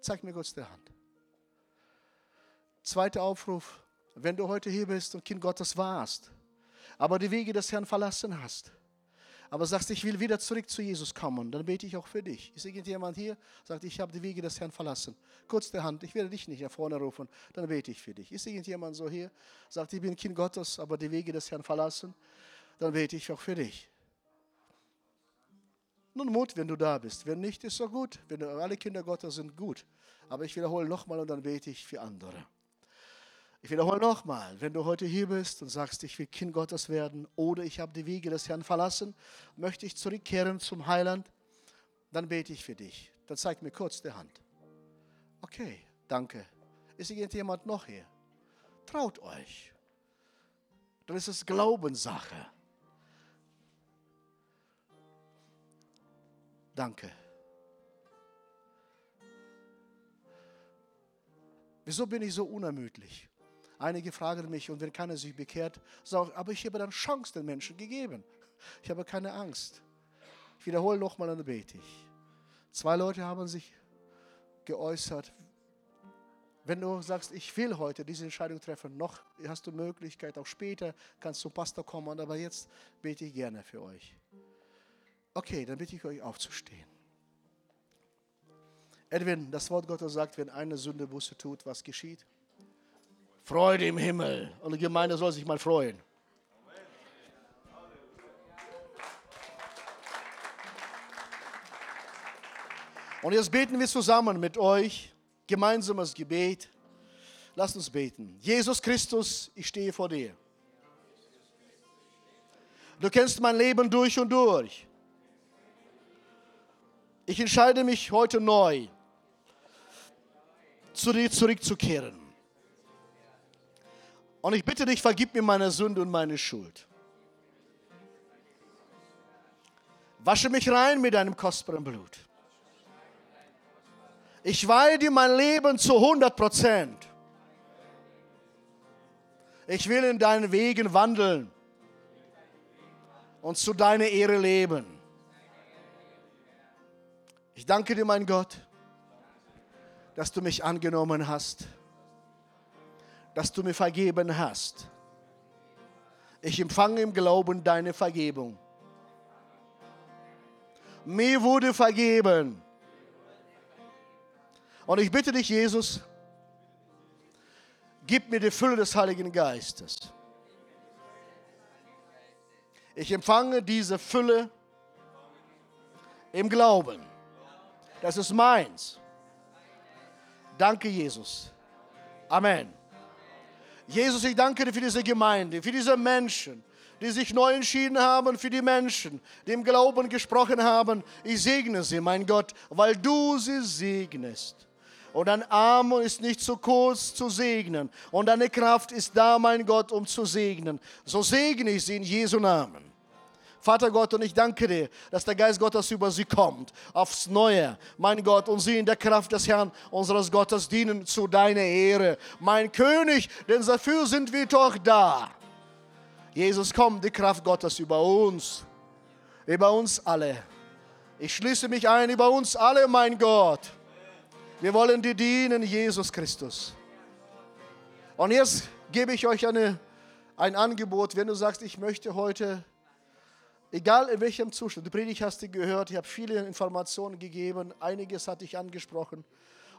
Zeig mir kurz die Hand. Zweiter Aufruf, wenn du heute hier bist und Kind Gottes warst, aber die Wege des Herrn verlassen hast, aber sagst, ich will wieder zurück zu Jesus kommen, dann bete ich auch für dich. Ist irgendjemand hier, sagt, ich habe die Wege des Herrn verlassen? Kurz der Hand, ich werde dich nicht nach vorne rufen, dann bete ich für dich. Ist irgendjemand so hier, sagt, ich bin Kind Gottes, aber die Wege des Herrn verlassen? Dann bete ich auch für dich. Nun Mut, wenn du da bist. Wenn nicht, ist so gut. Wenn alle Kinder Gottes sind gut. Aber ich wiederhole nochmal und dann bete ich für andere. Ich wiederhole nochmal, wenn du heute hier bist und sagst, ich will Kind Gottes werden oder ich habe die Wege des Herrn verlassen, möchte ich zurückkehren zum Heiland, dann bete ich für dich. Dann zeig mir kurz die Hand. Okay, danke. Ist irgendjemand noch hier? Traut euch. Dann ist es Glaubenssache. Danke. Wieso bin ich so unermüdlich? Einige fragen mich, und wenn keiner sich bekehrt, sage aber ich habe dann Chance den Menschen gegeben. Ich habe keine Angst. Ich wiederhole nochmal und bete ich. Zwei Leute haben sich geäußert. Wenn du sagst, ich will heute diese Entscheidung treffen, noch hast du Möglichkeit, auch später kannst du zum Pastor kommen, aber jetzt bete ich gerne für euch. Okay, dann bitte ich euch aufzustehen. Edwin, das Wort Gottes sagt, wenn eine Sünde Buße tut, was geschieht? Freude im Himmel. Und die Gemeinde soll sich mal freuen. Und jetzt beten wir zusammen mit euch gemeinsames Gebet. Lasst uns beten. Jesus Christus, ich stehe vor dir. Du kennst mein Leben durch und durch. Ich entscheide mich heute neu, zu dir zurückzukehren. Und ich bitte dich, vergib mir meine Sünde und meine Schuld. Wasche mich rein mit deinem kostbaren Blut. Ich weihe dir mein Leben zu 100 Prozent. Ich will in deinen Wegen wandeln und zu deiner Ehre leben. Ich danke dir, mein Gott, dass du mich angenommen hast, dass du mir vergeben hast. Ich empfange im Glauben deine Vergebung. Mir wurde vergeben. Und ich bitte dich, Jesus, gib mir die Fülle des Heiligen Geistes. Ich empfange diese Fülle im Glauben. Das ist meins. Danke, Jesus. Amen. Jesus, ich danke dir für diese Gemeinde, für diese Menschen, die sich neu entschieden haben, für die Menschen, die im Glauben gesprochen haben. Ich segne sie, mein Gott, weil du sie segnest. Und dein Arm ist nicht zu kurz zu segnen. Und deine Kraft ist da, mein Gott, um zu segnen. So segne ich sie in Jesu Namen. Vater Gott, und ich danke dir, dass der Geist Gottes über sie kommt, aufs Neue, mein Gott, und sie in der Kraft des Herrn, unseres Gottes, dienen zu deiner Ehre. Mein König, denn dafür sind wir doch da. Jesus, komm, die Kraft Gottes über uns, über uns alle. Ich schließe mich ein über uns alle, mein Gott. Wir wollen dir dienen, Jesus Christus. Und jetzt gebe ich euch eine, ein Angebot, wenn du sagst, ich möchte heute, egal in welchem Zustand, die Predigt hast du gehört, ich habe viele Informationen gegeben, einiges hatte ich angesprochen.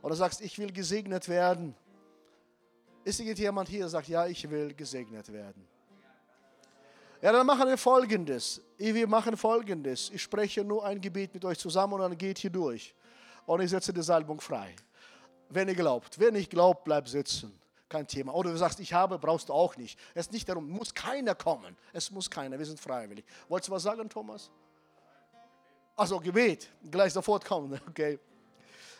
Und du sagst, ich will gesegnet werden. Ist irgendjemand hier, der sagt, ja, ich will gesegnet werden? Ja, dann machen wir folgendes. Wir machen folgendes. Ich spreche nur ein Gebet mit euch zusammen und dann geht hier durch und ich setze die Salbung frei. Wenn ihr glaubt. Wer nicht glaubt, bleibt sitzen. Kein Thema. Oder du sagst, ich habe, brauchst du auch nicht. Es ist nicht darum, muss keiner kommen. Es muss keiner, wir sind freiwillig. Wolltest du was sagen, Thomas? Achso, Gebet. Gleich sofort kommen, okay.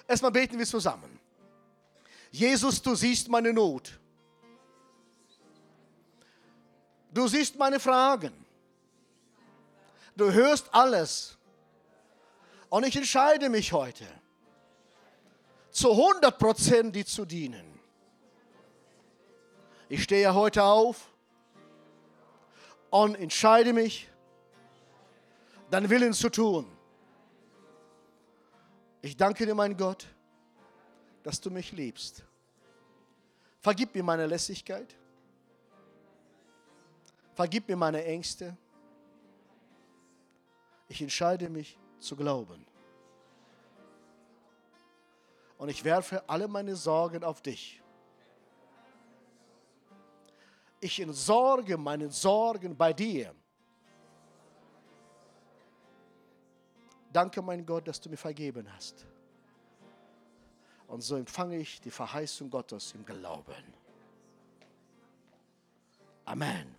Erstmal beten wir zusammen. Jesus, du siehst meine Not. Du siehst meine Fragen. Du hörst alles. Und ich entscheide mich heute zu 100 Prozent die zu dienen. Ich stehe heute auf und entscheide mich, deinen Willen zu tun. Ich danke dir, mein Gott, dass du mich liebst. Vergib mir meine Lässigkeit. Vergib mir meine Ängste. Ich entscheide mich zu glauben und ich werfe alle meine Sorgen auf dich. Ich entsorge meine Sorgen bei dir. Danke, mein Gott, dass du mir vergeben hast. Und so empfange ich die Verheißung Gottes im Glauben. Amen.